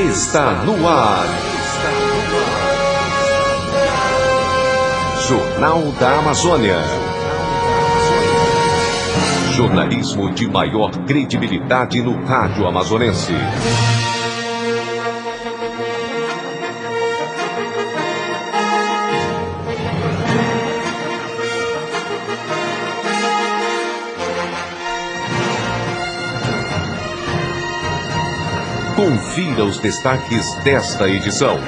está no ar. Jornal da Amazônia. Jornalismo de maior credibilidade no rádio amazonense. Confira os destaques desta edição.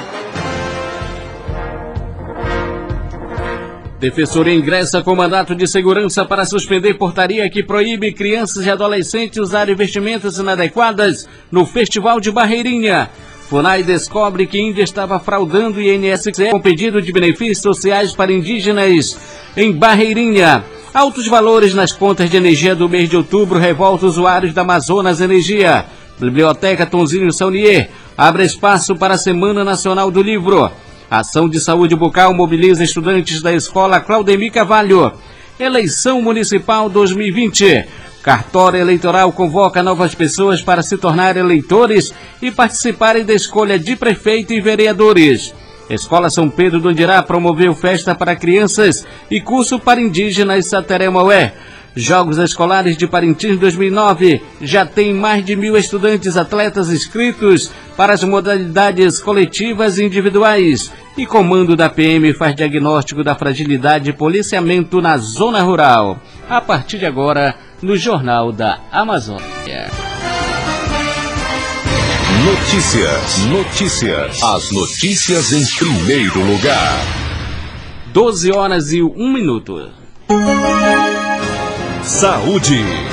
Defensoria ingressa com mandato de segurança para suspender portaria que proíbe crianças e adolescentes usarem vestimentas inadequadas no Festival de Barreirinha. FUNAI descobre que Índia estava fraudando INSS com pedido de benefícios sociais para indígenas em Barreirinha. Altos valores nas contas de energia do mês de outubro revolta usuários da Amazonas Energia. Biblioteca Tonzinho Saunier abre espaço para a Semana Nacional do Livro. Ação de saúde bucal mobiliza estudantes da escola Claudemir Cavalho. Eleição Municipal 2020. Cartório Eleitoral convoca novas pessoas para se tornar eleitores e participarem da escolha de prefeito e vereadores. Escola São Pedro do Andirá promoveu festa para crianças e curso para indígenas Sateremaué. Jogos Escolares de Parintins 2009 já tem mais de mil estudantes atletas inscritos para as modalidades coletivas e individuais. E comando da PM faz diagnóstico da fragilidade e policiamento na zona rural. A partir de agora, no Jornal da Amazônia. Notícias, notícias. As notícias em primeiro lugar. 12 horas e 1 minuto. Saúde.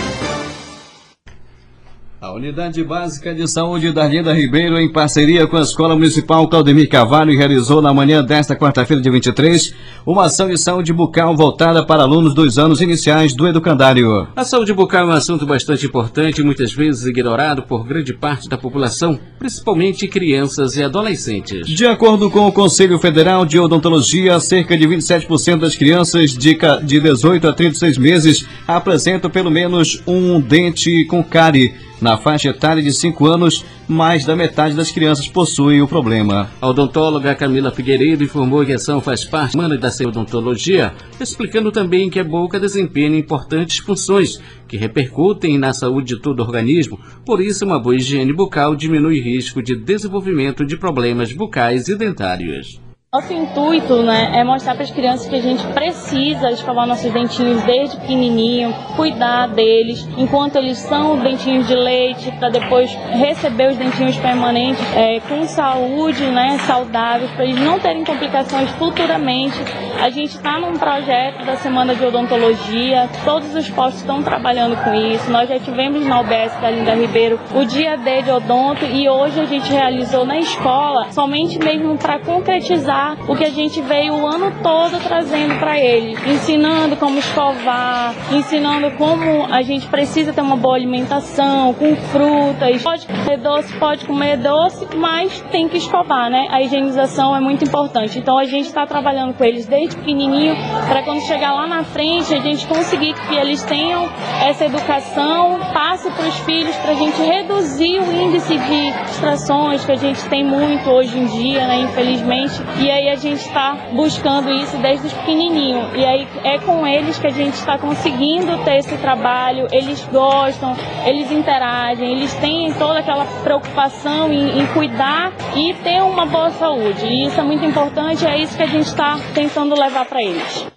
Unidade Básica de Saúde da Arlinda Ribeiro, em parceria com a Escola Municipal Claudemir Cavalho, realizou na manhã desta quarta-feira, de 23, uma ação de saúde bucal voltada para alunos dos anos iniciais do educandário. A saúde bucal é um assunto bastante importante muitas vezes ignorado por grande parte da população, principalmente crianças e adolescentes. De acordo com o Conselho Federal de Odontologia, cerca de 27% das crianças de, de 18 a 36 meses apresentam pelo menos um dente com cárie na faixa etária de 5 anos, mais da metade das crianças possuem o problema. A odontóloga Camila Figueiredo informou que a ação faz parte da da odontologia, explicando também que a boca desempenha importantes funções que repercutem na saúde de todo o organismo, por isso uma boa higiene bucal diminui risco de desenvolvimento de problemas bucais e dentários. Nosso intuito né, é mostrar para as crianças que a gente precisa escovar nossos dentinhos desde pequenininho, cuidar deles, enquanto eles são dentinhos de leite, para depois receber os dentinhos permanentes é, com saúde, né, saudáveis, para eles não terem complicações futuramente. A gente está num projeto da Semana de Odontologia, todos os postos estão trabalhando com isso. Nós já tivemos na UBS da Linda Ribeiro o dia D de odonto e hoje a gente realizou na escola, somente mesmo para concretizar o que a gente veio o ano todo trazendo para eles, ensinando como escovar, ensinando como a gente precisa ter uma boa alimentação, com frutas. Pode comer doce, pode comer doce, mas tem que escovar, né? A higienização é muito importante. Então a gente está trabalhando com eles desde pequenininho para quando chegar lá na frente a gente conseguir que eles tenham essa educação, passe para os filhos para a gente reduzir o índice de distrações que a gente tem muito hoje em dia, né? Infelizmente. E aí a gente está buscando isso desde os pequenininhos. E aí é com eles que a gente está conseguindo ter esse trabalho. Eles gostam, eles interagem, eles têm toda aquela preocupação em, em cuidar e ter uma boa saúde. E isso é muito importante, é isso que a gente está tentando levar para eles.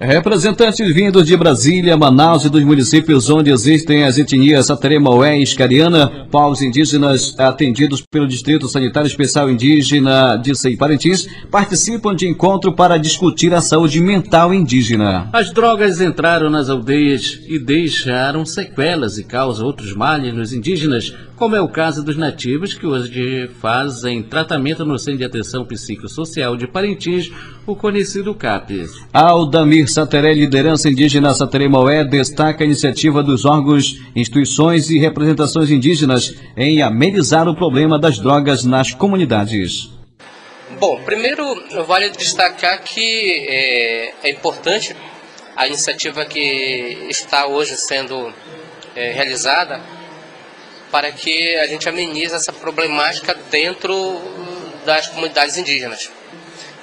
Representantes vindos de Brasília, Manaus e dos municípios onde existem as etnias Sateremaué e Iscariana, povos indígenas atendidos pelo Distrito Sanitário Especial Indígena de Sei Parintins, participam de encontro para discutir a saúde mental indígena. As drogas entraram nas aldeias e deixaram sequelas e causam outros males nos indígenas, como é o caso dos nativos que hoje fazem tratamento no Centro de Atenção Psicossocial de Parintins, o conhecido CAPES. Aldamir Sateré, liderança indígena Sateré-Maué, destaca a iniciativa dos órgãos, instituições e representações indígenas em amenizar o problema das drogas nas comunidades. Bom, primeiro vale destacar que é, é importante a iniciativa que está hoje sendo é, realizada para que a gente amenize essa problemática dentro das comunidades indígenas.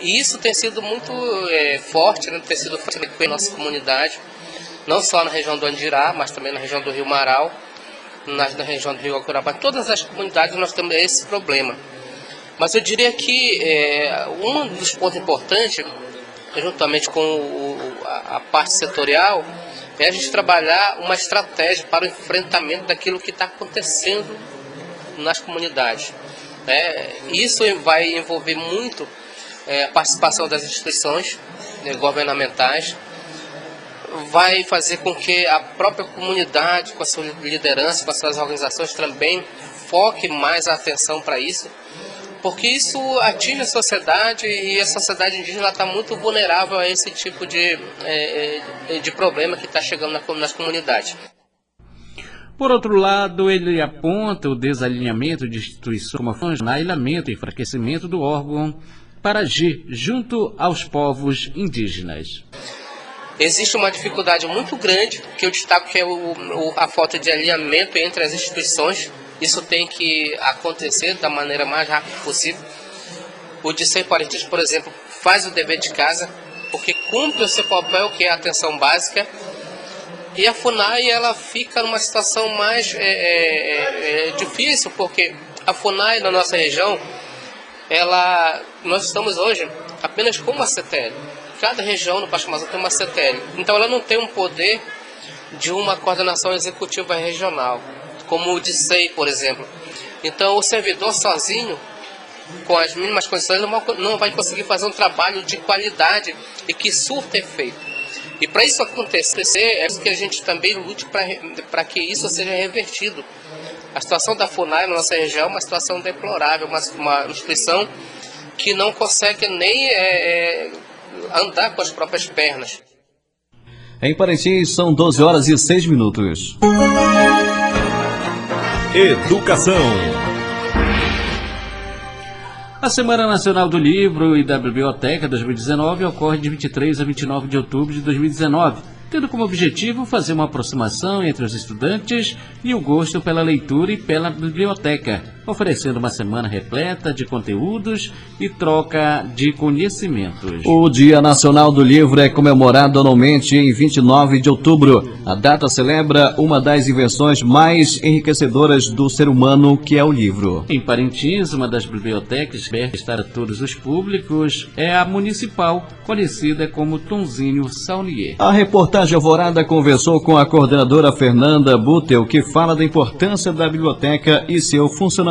E isso tem sido muito é, forte, né? tem sido forte na nossa comunidade, não só na região do Andirá, mas também na região do Rio Marau, na, na região do Rio Acurabá. Todas as comunidades nós temos esse problema. Mas eu diria que é, um dos pontos importantes, juntamente com o, a, a parte setorial, é a gente trabalhar uma estratégia para o enfrentamento daquilo que está acontecendo nas comunidades. É, isso vai envolver muito é, a participação das instituições né, governamentais, vai fazer com que a própria comunidade, com a sua liderança, com as suas organizações também foque mais a atenção para isso, porque isso atinge a sociedade e a sociedade indígena está muito vulnerável a esse tipo de, é, é de problema que está chegando nas comunidades. Por outro lado, ele aponta o desalinhamento de instituições como a FUNAI, e enfraquecimento do órgão para agir junto aos povos indígenas. Existe uma dificuldade muito grande, que eu destaco que é o, o, a falta de alinhamento entre as instituições. Isso tem que acontecer da maneira mais rápida possível. O Dicei Parintins, por exemplo, faz o dever de casa, porque cumpre o seu papel, que é a atenção básica, e a FUNAI ela fica numa situação mais é, é, é, difícil, porque a FUNAI na nossa região ela, nós estamos hoje apenas com uma CTL. Cada região no Parque Amazônia tem uma CTL. Então ela não tem um poder de uma coordenação executiva regional, como o DICEI, por exemplo. Então o servidor sozinho, com as mínimas condições, não vai conseguir fazer um trabalho de qualidade e que surta efeito. E para isso acontecer, é que a gente também lute para que isso seja revertido. A situação da FUNAI na nossa região é uma situação deplorável, uma, uma instituição que não consegue nem é, é, andar com as próprias pernas. Em Parintins são 12 horas e 6 minutos. Educação. A Semana Nacional do Livro e da Biblioteca 2019 ocorre de 23 a 29 de outubro de 2019 tendo como objetivo fazer uma aproximação entre os estudantes e o gosto pela leitura e pela biblioteca, oferecendo uma semana repleta de conteúdos e troca de conhecimentos. O Dia Nacional do Livro é comemorado anualmente em 29 de outubro. A data celebra uma das invenções mais enriquecedoras do ser humano, que é o livro. Em Parintins, uma das bibliotecas que estar a todos os públicos é a municipal, conhecida como Tonzinho Saunier. A reportagem Alvorada conversou com a coordenadora Fernanda Butel, que fala da importância da biblioteca e seu funcionamento.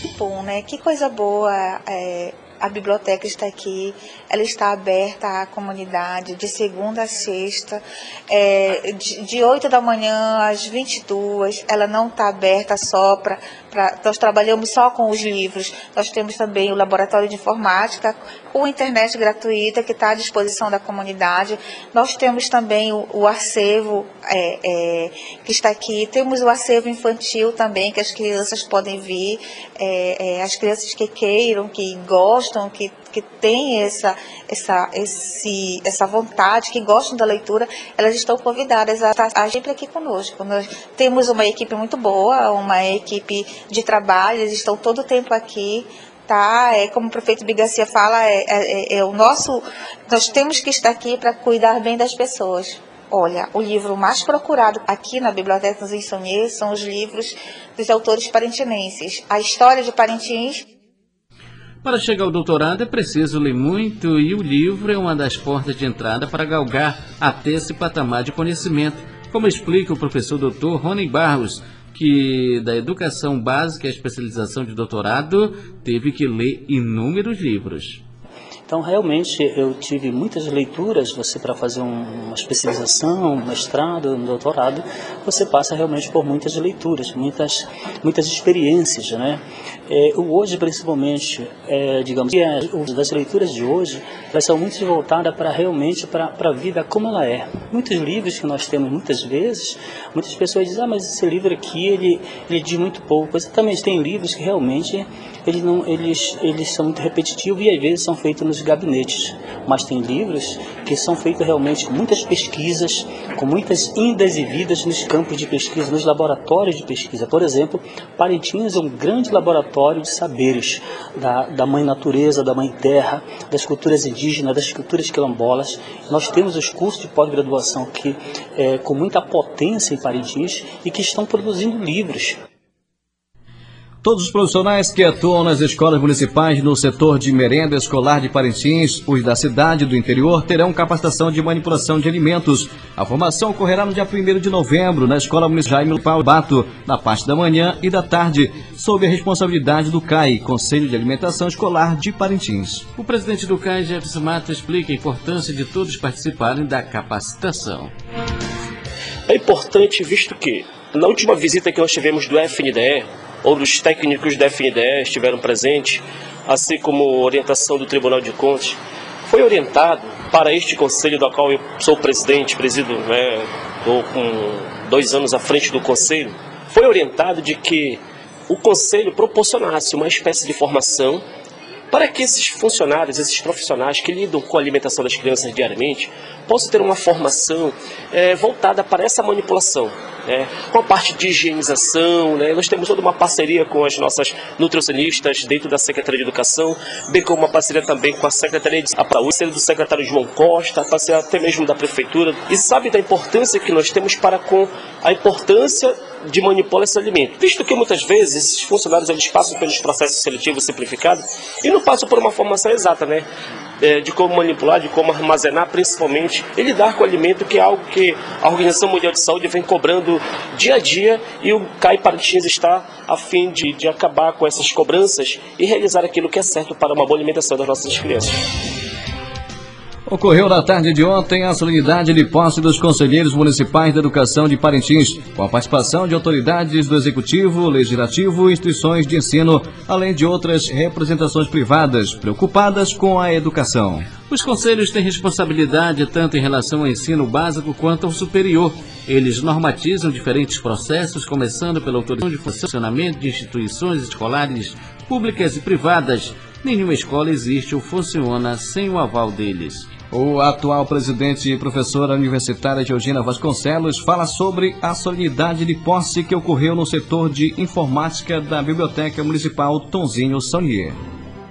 Que bom, né? Que coisa boa é, a biblioteca está aqui, ela está aberta à comunidade de segunda a sexta, é, de, de 8 da manhã às 22, ela não está aberta só para Pra, nós trabalhamos só com os livros. Nós temos também o laboratório de informática com internet gratuita que está à disposição da comunidade. Nós temos também o, o acervo é, é, que está aqui. Temos o acervo infantil também que as crianças podem vir. É, é as crianças que queiram, que gostam, que que têm essa, essa, esse, essa vontade, que gostam da leitura, elas estão convidadas a estar sempre aqui conosco. Nós temos uma equipe muito boa, uma equipe de trabalho, eles estão todo o tempo aqui tá? É como o prefeito Bigacia fala, é, é, é, o nosso, nós temos que estar aqui para cuidar bem das pessoas. Olha, o livro mais procurado aqui na Biblioteca dos Insoniers são os livros dos autores parintinenses. A história de Parintins para chegar ao doutorado é preciso ler muito e o livro é uma das portas de entrada para galgar até esse patamar de conhecimento, como explica o professor Dr. Rony Barros, que da educação básica à especialização de doutorado teve que ler inúmeros livros. Então, realmente, eu tive muitas leituras. Você, para fazer um, uma especialização, um mestrado, um doutorado, você passa realmente por muitas leituras, muitas, muitas experiências, né? É, hoje, principalmente, é, digamos, é, das leituras de hoje, elas são muito voltadas para realmente para a vida como ela é. Muitos livros que nós temos, muitas vezes, muitas pessoas dizem, ah, mas esse livro aqui, ele, ele diz muito pouco. Exatamente, tem livros que realmente eles, não, eles, eles são muito repetitivos e às vezes são feitos nos gabinetes, mas tem livros que são feitos realmente com muitas pesquisas, com muitas indas e vidas nos campos de pesquisa, nos laboratórios de pesquisa. Por exemplo, Parintins é um grande laboratório de saberes da, da mãe natureza, da mãe terra, das culturas indígenas, das culturas quilombolas. Nós temos os cursos de pós-graduação que é, com muita potência em Parintins e que estão produzindo livros Todos os profissionais que atuam nas escolas municipais no setor de merenda escolar de Parintins, os da cidade do interior, terão capacitação de manipulação de alimentos. A formação ocorrerá no dia 1 de novembro, na Escola Municipal Bato, na parte da manhã e da tarde, sob a responsabilidade do CAI, Conselho de Alimentação Escolar de Parintins. O presidente do CAI, Jefferson Mata, explica a importância de todos participarem da capacitação. É importante, visto que, na última visita que nós tivemos do FNDE, Outros técnicos da FNDE estiveram presentes, assim como orientação do Tribunal de Contas. Foi orientado para este conselho, do qual eu sou presidente, presido, né, estou com dois anos à frente do conselho, foi orientado de que o conselho proporcionasse uma espécie de formação para que esses funcionários, esses profissionais que lidam com a alimentação das crianças diariamente, possam ter uma formação é, voltada para essa manipulação né, com a parte de higienização. Né, nós temos toda uma parceria com as nossas nutricionistas dentro da Secretaria de Educação, bem como uma parceria também com a Secretaria de Saúde, do secretário João Costa, parceria até mesmo da Prefeitura. E sabe da importância que nós temos para com a importância de manipular esse alimento. Visto que muitas vezes esses funcionários eles passam pelos processos seletivos simplificados e não passam por uma formação exata, né? É, de como manipular, de como armazenar, principalmente, e lidar com o alimento, que é algo que a Organização Mundial de Saúde vem cobrando dia a dia e o CAI Parintins está a fim de, de acabar com essas cobranças e realizar aquilo que é certo para uma boa alimentação das nossas crianças. Ocorreu na tarde de ontem a solenidade de posse dos conselheiros municipais da educação de Parintins, com a participação de autoridades do Executivo, Legislativo e instituições de ensino, além de outras representações privadas preocupadas com a educação. Os conselhos têm responsabilidade tanto em relação ao ensino básico quanto ao superior. Eles normatizam diferentes processos, começando pela autorização de funcionamento de instituições escolares públicas e privadas. Nenhuma escola existe ou funciona sem o aval deles. O atual presidente e professora universitária Georgina Vasconcelos fala sobre a solenidade de posse que ocorreu no setor de informática da Biblioteca Municipal Tonzinho Saunier.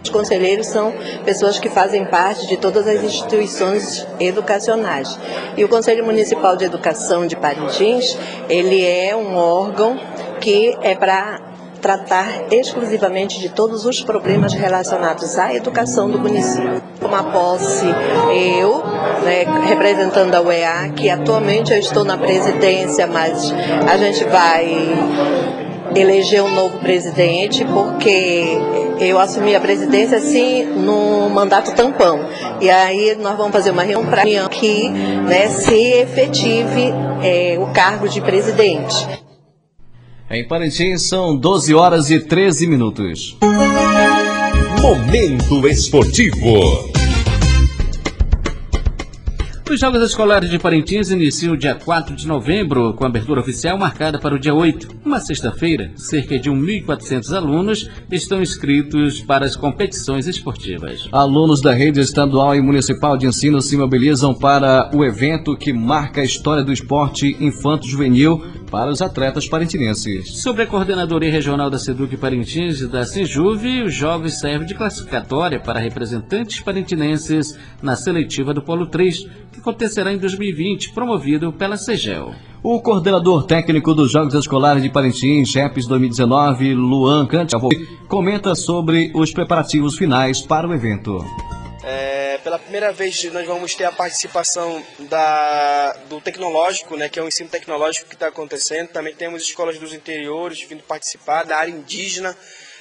Os conselheiros são pessoas que fazem parte de todas as instituições educacionais. E o Conselho Municipal de Educação de Parintins, ele é um órgão que é para tratar exclusivamente de todos os problemas relacionados à educação do município. Uma posse, eu, né, representando a UEA, que atualmente eu estou na presidência, mas a gente vai eleger um novo presidente, porque eu assumi a presidência assim no mandato tampão. E aí nós vamos fazer uma reunião para que né, se efetive é, o cargo de presidente. Em Parintins são 12 horas e 13 minutos. Momento Esportivo. Os Jogos Escolares de Parintins iniciam dia 4 de novembro, com abertura oficial marcada para o dia 8, uma sexta-feira. Cerca de 1.400 alunos estão inscritos para as competições esportivas. Alunos da rede estadual e municipal de ensino se mobilizam para o evento que marca a história do esporte infanto-juvenil para os atletas parintinenses. Sobre a coordenadoria regional da SEDUC Parintins e da Sinjuve, os jogos servem de classificatória para representantes parintinenses na seletiva do Polo 3, que acontecerá em 2020, promovido pela CEGEL. O coordenador técnico dos Jogos Escolares de Parintins, JEPS 2019, Luan Cantiavô, comenta sobre os preparativos finais para o evento. É, pela primeira vez nós vamos ter a participação da, do tecnológico, né, que é o ensino tecnológico que está acontecendo. Também temos escolas dos interiores vindo participar, da área indígena.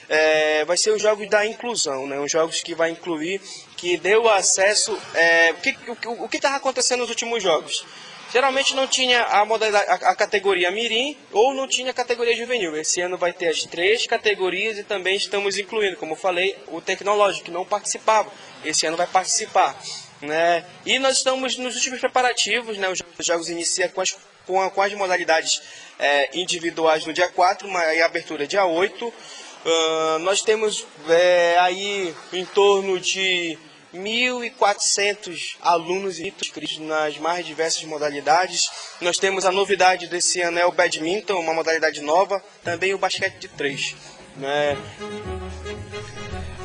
É, vai ser os jogos da inclusão, né, os jogos que vai incluir, que deu acesso. É, o que o que estava acontecendo nos últimos jogos? Geralmente não tinha a, modalidade, a, a, categoria mirim ou não tinha a categoria juvenil. Esse ano vai ter as três categorias e também estamos incluindo, como eu falei, o tecnológico, que não participava. Esse ano vai participar. Né? E nós estamos nos últimos preparativos, né? os jogos iniciam com as, com, a, com as modalidades é, individuais no dia 4 e abertura dia 8. Uh, nós temos é, aí em torno de 1.400 alunos inscritos nas mais diversas modalidades. Nós temos a novidade desse ano é o badminton, uma modalidade nova, também o basquete de três. Né?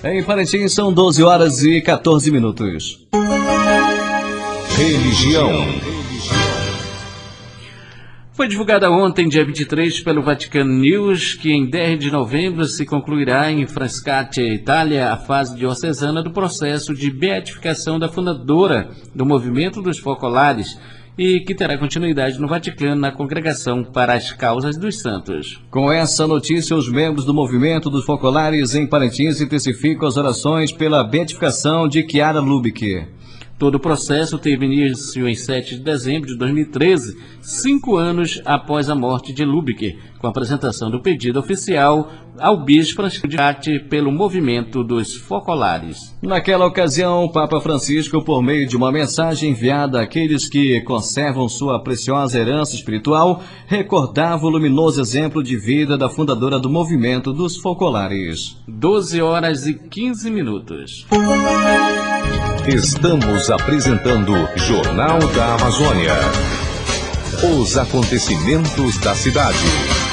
Em Parintins são 12 horas e 14 minutos. Religião. Foi divulgada ontem, dia 23, pelo Vatican News, que em 10 de novembro se concluirá em Frascati, Itália, a fase diocesana do processo de beatificação da fundadora do movimento dos focolares e que terá continuidade no Vaticano na Congregação para as Causas dos Santos. Com essa notícia, os membros do movimento dos focolares em Parintins intensificam as orações pela beatificação de Chiara Lubick. Todo o processo teve início em 7 de dezembro de 2013, cinco anos após a morte de Lubick, com a apresentação do pedido oficial ao bispo Francisco pelo movimento dos focolares. Naquela ocasião, o Papa Francisco, por meio de uma mensagem enviada àqueles que conservam sua preciosa herança espiritual, recordava o luminoso exemplo de vida da fundadora do movimento dos focolares. 12 horas e 15 minutos. Estamos apresentando Jornal da Amazônia. Os acontecimentos da cidade.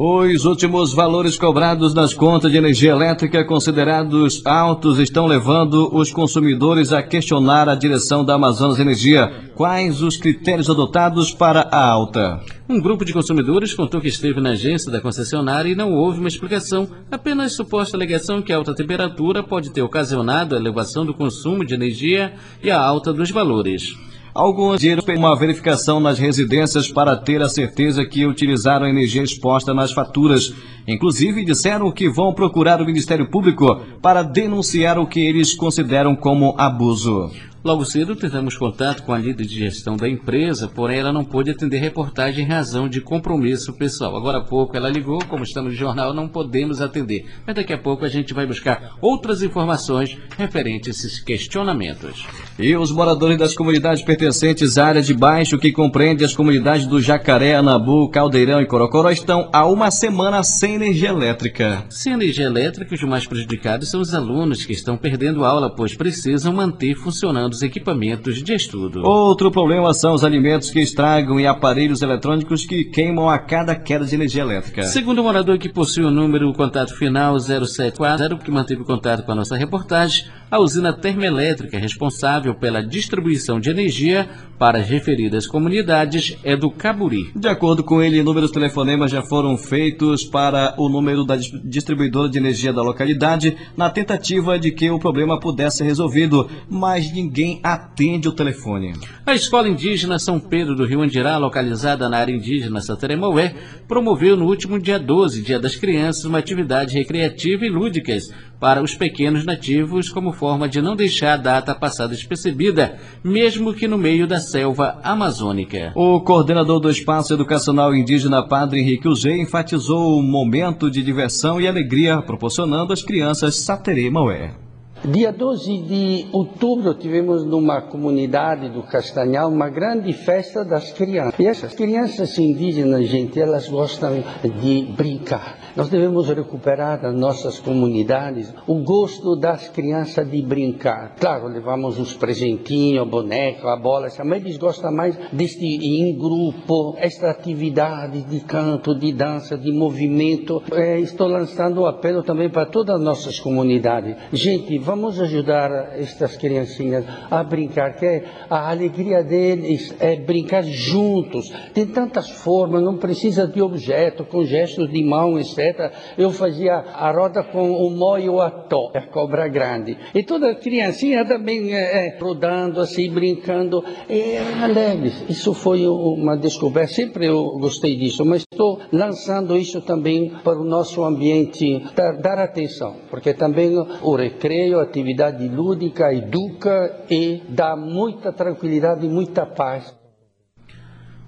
Os últimos valores cobrados nas contas de energia elétrica considerados altos estão levando os consumidores a questionar a direção da Amazonas Energia. Quais os critérios adotados para a alta? Um grupo de consumidores contou que esteve na agência da concessionária e não houve uma explicação, apenas suposta alegação que a alta temperatura pode ter ocasionado a elevação do consumo de energia e a alta dos valores. Alguns pediram uma verificação nas residências para ter a certeza que utilizaram a energia exposta nas faturas. Inclusive, disseram que vão procurar o Ministério Público para denunciar o que eles consideram como abuso. Logo cedo tentamos contato com a líder de gestão da empresa, porém ela não pôde atender reportagem em razão de compromisso pessoal. Agora há pouco ela ligou, como estamos no jornal, não podemos atender. Mas daqui a pouco a gente vai buscar outras informações referentes a esses questionamentos. E os moradores das comunidades pertencentes à área de baixo, que compreende as comunidades do Jacaré, Anabu, Caldeirão e Corocoró, estão há uma semana sem energia elétrica. Sem energia elétrica, os mais prejudicados são os alunos que estão perdendo aula, pois precisam manter funcionando os equipamentos de estudo. Outro problema são os alimentos que estragam e aparelhos eletrônicos que queimam a cada queda de energia elétrica. Segundo o morador que possui o número o contato final 074, que manteve contato com a nossa reportagem, a usina termoelétrica responsável pela distribuição de energia para as referidas comunidades é do Caburi. De acordo com ele, inúmeros telefonemas já foram feitos para o número da distribuidora de energia da localidade na tentativa de que o problema pudesse ser resolvido, mas ninguém atende o telefone. A Escola Indígena São Pedro do Rio Andirá, localizada na área indígena Sateremaué, promoveu no último dia 12, Dia das Crianças, uma atividade recreativa e lúdicas para os pequenos nativos como forma de não deixar a data passada despercebida, mesmo que no meio da selva amazônica. O coordenador do Espaço Educacional Indígena Padre Henrique Uzê enfatizou o momento de diversão e alegria proporcionando às crianças Saterê Maué. Dia 12 de outubro tivemos numa comunidade do Castanhal uma grande festa das crianças. E essas crianças indígenas, gente, elas gostam de brincar. Nós devemos recuperar nas nossas comunidades o gosto das crianças de brincar. Claro, levamos os presentinhos, o boneco, a bola, mas eles gostam mais deste em grupo, esta atividade de canto, de dança, de movimento. É, estou lançando um apelo também para todas as nossas comunidades. Gente, vamos ajudar estas criancinhas a brincar, que a alegria deles é brincar juntos. Tem tantas formas, não precisa de objeto, com gestos de mão, etc. Eu fazia a roda com o moio ató, a cobra grande. E toda criancinha também é, é, rodando assim, brincando, é, alegres. Isso foi uma descoberta, sempre eu gostei disso, mas estou lançando isso também para o nosso ambiente, dar, dar atenção, porque também o recreio, a atividade lúdica, educa e dá muita tranquilidade e muita paz.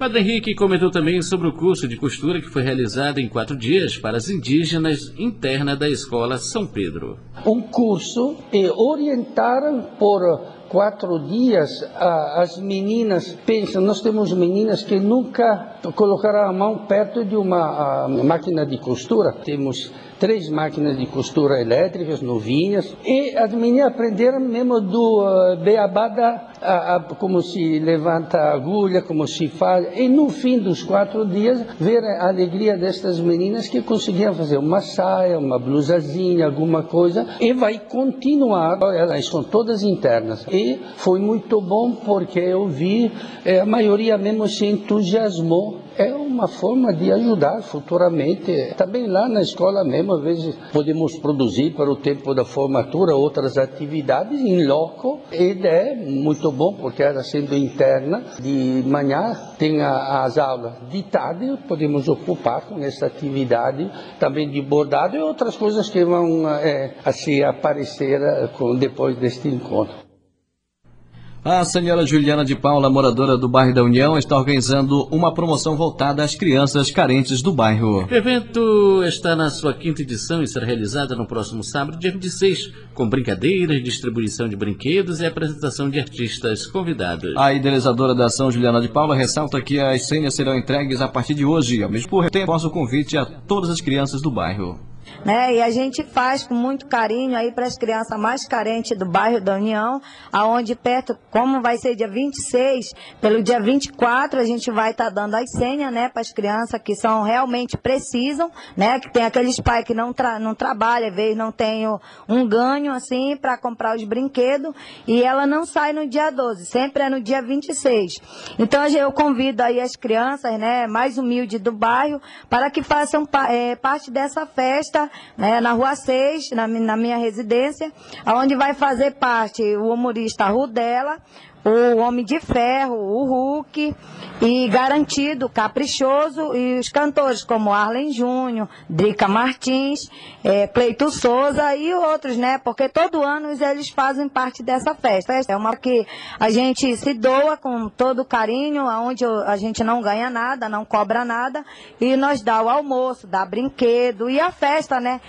Padre Henrique comentou também sobre o curso de costura que foi realizado em quatro dias para as indígenas interna da Escola São Pedro. Um curso é orientado por quatro dias, as meninas pensam, nós temos meninas que nunca colocaram a mão perto de uma máquina de costura. Temos três máquinas de costura elétricas novinhas e as meninas aprenderam mesmo do uh, a, a, como se levanta a agulha, como se faz. E no fim dos quatro dias, ver a alegria destas meninas que conseguiam fazer uma saia, uma blusazinha, alguma coisa, e vai continuar. Elas são todas internas. E foi muito bom porque eu vi, eh, a maioria mesmo se entusiasmou uma forma de ajudar futuramente. Também lá na escola mesmo, às vezes podemos produzir para o tempo da formatura outras atividades em loco e é muito bom porque ela sendo interna, de manhã tem as aulas, de tarde podemos ocupar com essa atividade também de bordado e outras coisas que vão é, assim aparecer eh, depois deste encontro. A senhora Juliana de Paula, moradora do bairro da União, está organizando uma promoção voltada às crianças carentes do bairro. O evento está na sua quinta edição e será realizado no próximo sábado, dia 26, com brincadeiras, distribuição de brinquedos e apresentação de artistas convidados. A idealizadora da ação, Juliana de Paula, ressalta que as senhas serão entregues a partir de hoje. Ao mesmo tempo, o convite a todas as crianças do bairro. Né? E a gente faz com muito carinho aí para as crianças mais carentes do bairro da União, aonde perto, como vai ser dia 26, pelo dia 24 a gente vai estar tá dando as senhas, né, para as crianças que são realmente precisam, né, que tem aqueles pais que não, tra não trabalham, às vezes não tem um ganho assim para comprar os brinquedos, e ela não sai no dia 12, sempre é no dia 26. Então eu convido aí as crianças, né, mais humildes do bairro, para que façam é, parte dessa festa né, na Rua 6, na, na minha residência, onde vai fazer parte o humorista Rudela, o Homem de Ferro, o Hulk, e Garantido, Caprichoso, e os cantores como Arlen Júnior, Drica Martins, é, Souza e outros, né? Porque todo ano eles fazem parte dessa festa. É uma que a gente se doa com todo carinho, onde a gente não ganha nada, não cobra nada, e nós dá o almoço, dá brinquedo e a festa, né?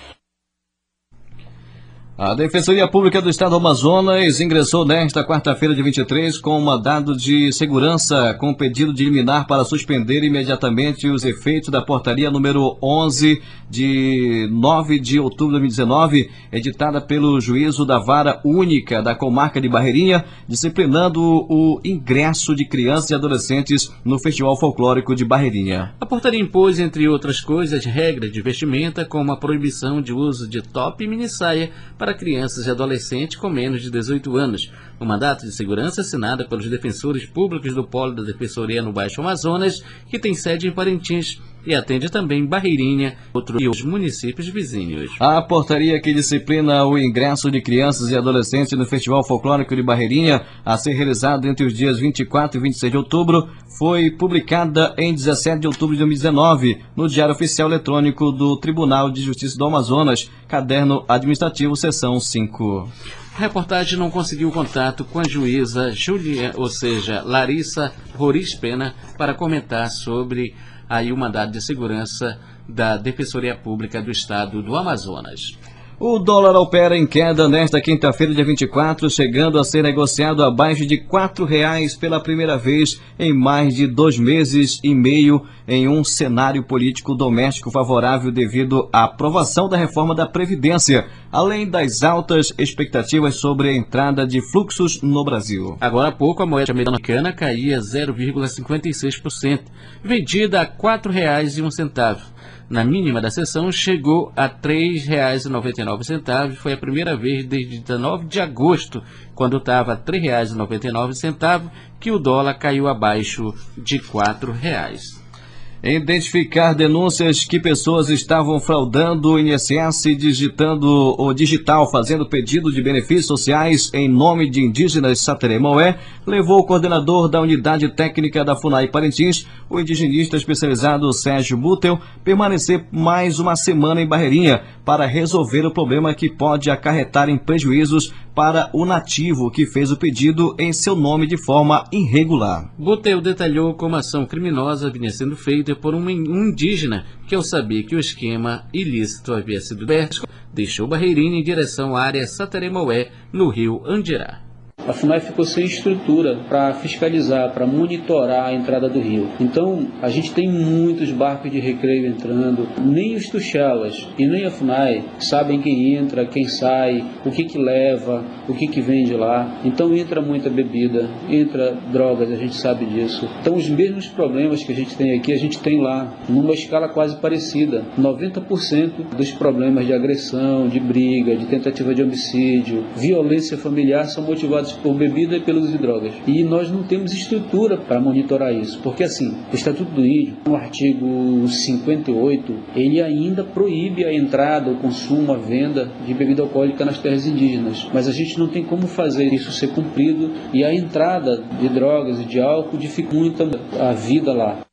A Defensoria Pública do Estado do Amazonas ingressou nesta quarta-feira de 23 com um mandado de segurança com pedido de liminar para suspender imediatamente os efeitos da portaria número 11 de 9 de outubro de 2019, editada pelo juízo da vara única da comarca de Barreirinha, disciplinando o ingresso de crianças e adolescentes no Festival Folclórico de Barreirinha. A portaria impôs, entre outras coisas, regras de vestimenta como a proibição de uso de top e minissaia para para crianças e adolescentes com menos de 18 anos. O mandato de segurança assinado pelos defensores públicos do Polo da Defensoria no Baixo Amazonas, que tem sede em Parintins e atende também Barreirinha outro, e os municípios vizinhos. A portaria que disciplina o ingresso de crianças e adolescentes no Festival Folclórico de Barreirinha, a ser realizado entre os dias 24 e 26 de outubro, foi publicada em 17 de outubro de 2019 no Diário Oficial Eletrônico do Tribunal de Justiça do Amazonas, caderno administrativo, seção 5. A reportagem não conseguiu contato com a juíza Julia, ou seja, Larissa Roriz Pena, para comentar sobre aí o mandado de segurança da Defensoria Pública do Estado do Amazonas. O dólar opera em queda nesta quinta-feira, dia 24, chegando a ser negociado abaixo de R$ reais pela primeira vez em mais de dois meses e meio, em um cenário político doméstico favorável devido à aprovação da reforma da Previdência, além das altas expectativas sobre a entrada de fluxos no Brasil. Agora há pouco, a moeda americana caía 0,56%, vendida a R$ 4,01 na mínima da sessão, chegou a R$ 3,99. Foi a primeira vez desde 19 de agosto, quando estava R$ 3,99, que o dólar caiu abaixo de R$ 4,00. Identificar denúncias que pessoas estavam fraudando o INSS digitando o digital, fazendo pedido de benefícios sociais em nome de indígenas Sateremoé, levou o coordenador da unidade técnica da FUNAI Parintins, o indigenista especializado Sérgio Butel, permanecer mais uma semana em Barreirinha para resolver o problema que pode acarretar em prejuízos para o nativo que fez o pedido em seu nome de forma irregular. Butel detalhou como a ação criminosa vinha sendo feita por um indígena que, ao saber que o esquema ilícito havia sido aberto, deixou Barreirinha em direção à área Sataremaué, no rio Andirá. A FUNAI ficou sem estrutura para fiscalizar, para monitorar a entrada do rio. Então, a gente tem muitos barcos de recreio entrando, nem os tuchelas e nem a FUNAI sabem quem entra, quem sai, o que que leva, o que que vende lá. Então, entra muita bebida, entra drogas, a gente sabe disso. Então, os mesmos problemas que a gente tem aqui, a gente tem lá, numa escala quase parecida. 90% dos problemas de agressão, de briga, de tentativa de homicídio, violência familiar são motivados por bebida e pelo de drogas. E nós não temos estrutura para monitorar isso, porque assim, o Estatuto do Índio, no artigo 58, ele ainda proíbe a entrada, o consumo, a venda de bebida alcoólica nas terras indígenas. Mas a gente não tem como fazer isso ser cumprido e a entrada de drogas e de álcool dificulta a vida lá.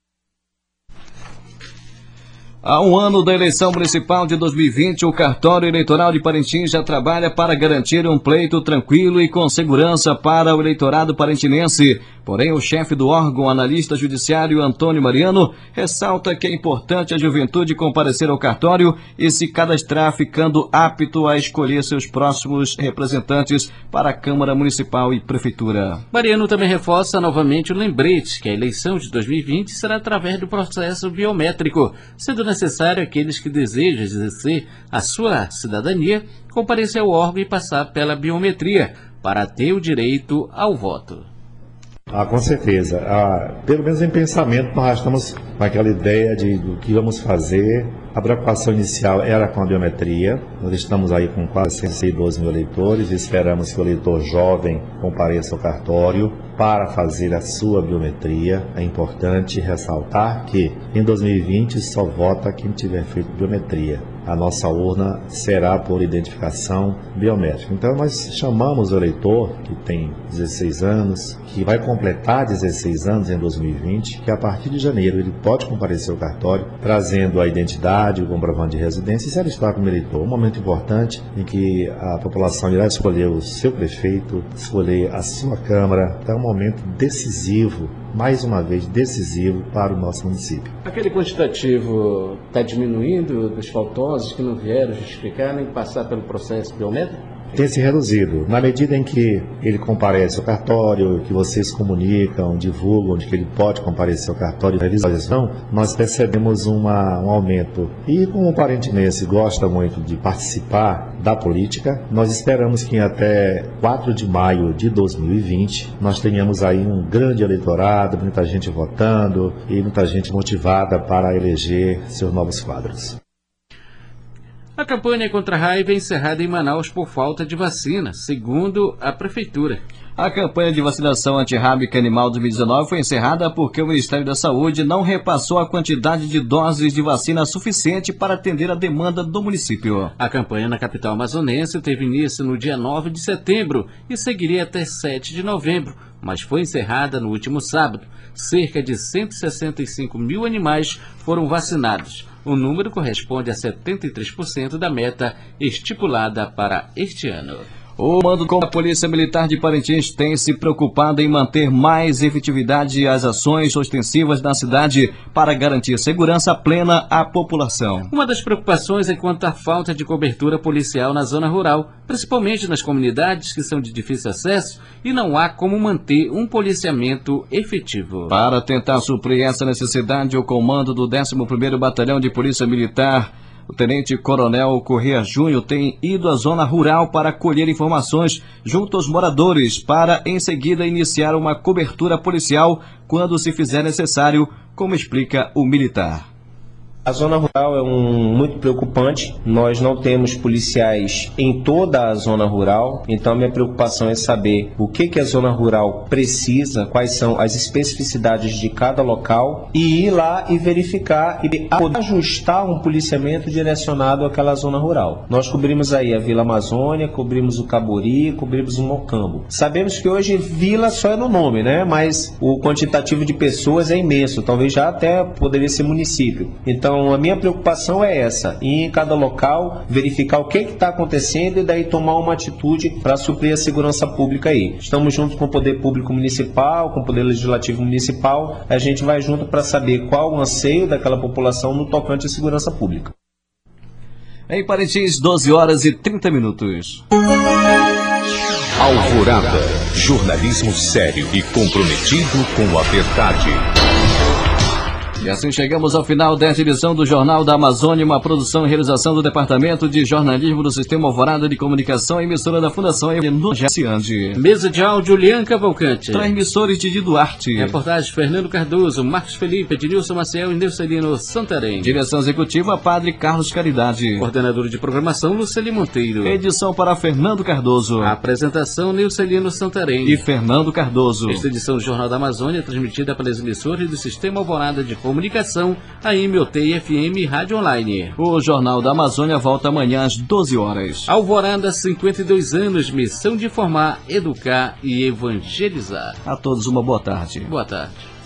Há um ano da eleição municipal de 2020, o cartório eleitoral de Parintins já trabalha para garantir um pleito tranquilo e com segurança para o eleitorado parintinense. Porém, o chefe do órgão, analista judiciário Antônio Mariano, ressalta que é importante a juventude comparecer ao cartório e se cadastrar, ficando apto a escolher seus próximos representantes para a Câmara Municipal e Prefeitura. Mariano também reforça novamente o lembrete que a eleição de 2020 será através do processo biométrico, sendo necessário aqueles que desejam exercer a sua cidadania comparecer ao órgão e passar pela biometria para ter o direito ao voto. Ah, com certeza. Ah, pelo menos em pensamento, nós estamos com aquela ideia de do que vamos fazer. A preocupação inicial era com a biometria. Nós estamos aí com quase 112 mil eleitores. Esperamos que o eleitor jovem compareça ao cartório para fazer a sua biometria. É importante ressaltar que em 2020 só vota quem tiver feito biometria a nossa urna será por identificação biométrica. Então nós chamamos o eleitor que tem 16 anos, que vai completar 16 anos em 2020, que a partir de janeiro ele pode comparecer ao cartório trazendo a identidade, o comprovante de residência e se alistar como eleitor. Um momento importante em que a população irá escolher o seu prefeito, escolher a sua Câmara. Então é um momento decisivo mais uma vez decisivo para o nosso município. Aquele quantitativo está diminuindo dos faltosos que não vieram justificar nem passar pelo processo biométrico? Tem se reduzido. Na medida em que ele comparece ao cartório, que vocês comunicam, divulgam de que ele pode comparecer ao cartório e visualização, nós percebemos uma, um aumento. E como o parentinense gosta muito de participar da política, nós esperamos que até 4 de maio de 2020 nós tenhamos aí um grande eleitorado, muita gente votando e muita gente motivada para eleger seus novos quadros. A campanha contra a raiva é encerrada em Manaus por falta de vacina, segundo a Prefeitura. A campanha de vacinação antirrábica animal 2019 foi encerrada porque o Ministério da Saúde não repassou a quantidade de doses de vacina suficiente para atender a demanda do município. A campanha na capital amazonense teve início no dia 9 de setembro e seguiria até 7 de novembro, mas foi encerrada no último sábado. Cerca de 165 mil animais foram vacinados. O número corresponde a 73% da meta estipulada para este ano. O mando da Polícia Militar de Parintins tem se preocupado em manter mais efetividade às ações ostensivas na cidade para garantir segurança plena à população. Uma das preocupações é quanto à falta de cobertura policial na zona rural, principalmente nas comunidades que são de difícil acesso e não há como manter um policiamento efetivo. Para tentar suprir essa necessidade, o comando do 11º Batalhão de Polícia Militar o Tenente Coronel Corrêa Júnior tem ido à zona rural para colher informações junto aos moradores, para em seguida iniciar uma cobertura policial quando se fizer necessário, como explica o militar. A zona rural é um muito preocupante. Nós não temos policiais em toda a zona rural, então a minha preocupação é saber o que, que a zona rural precisa, quais são as especificidades de cada local e ir lá e verificar e ajustar um policiamento direcionado àquela zona rural. Nós cobrimos aí a Vila Amazônia, cobrimos o Cabori, cobrimos o Mocambo. Sabemos que hoje vila só é no nome, né? Mas o quantitativo de pessoas é imenso, talvez já até poderia ser município. Então então, a minha preocupação é essa: ir em cada local, verificar o que está acontecendo e daí tomar uma atitude para suprir a segurança pública aí. Estamos juntos com o Poder Público Municipal, com o Poder Legislativo Municipal, a gente vai junto para saber qual o anseio daquela população no tocante à segurança pública. Em Parintins, 12 horas e 30 minutos. Alvorada. Jornalismo sério e comprometido com a verdade. E assim chegamos ao final desta edição do Jornal da Amazônia, uma produção e realização do Departamento de Jornalismo do Sistema Alvorada de Comunicação, emissora da Fundação Emergenciante. Mesa de áudio, Lian Cavalcante. Transmissores de Duarte. Reportagem Fernando Cardoso, Marcos Felipe, Ednilson Maciel e Neucelino Santarém. Direção Executiva, Padre Carlos Caridade. Coordenador de Programação, Luceli Monteiro. Edição para Fernando Cardoso. Apresentação, Neucelino Santarém. E Fernando Cardoso. Esta edição do Jornal da Amazônia é transmitida pelas emissoras do Sistema Alvorada de Comunicação, a MOT FM Rádio Online. O Jornal da Amazônia volta amanhã às 12 horas. Alvorada, 52 anos, missão de informar, educar e evangelizar. A todos uma boa tarde. Boa tarde.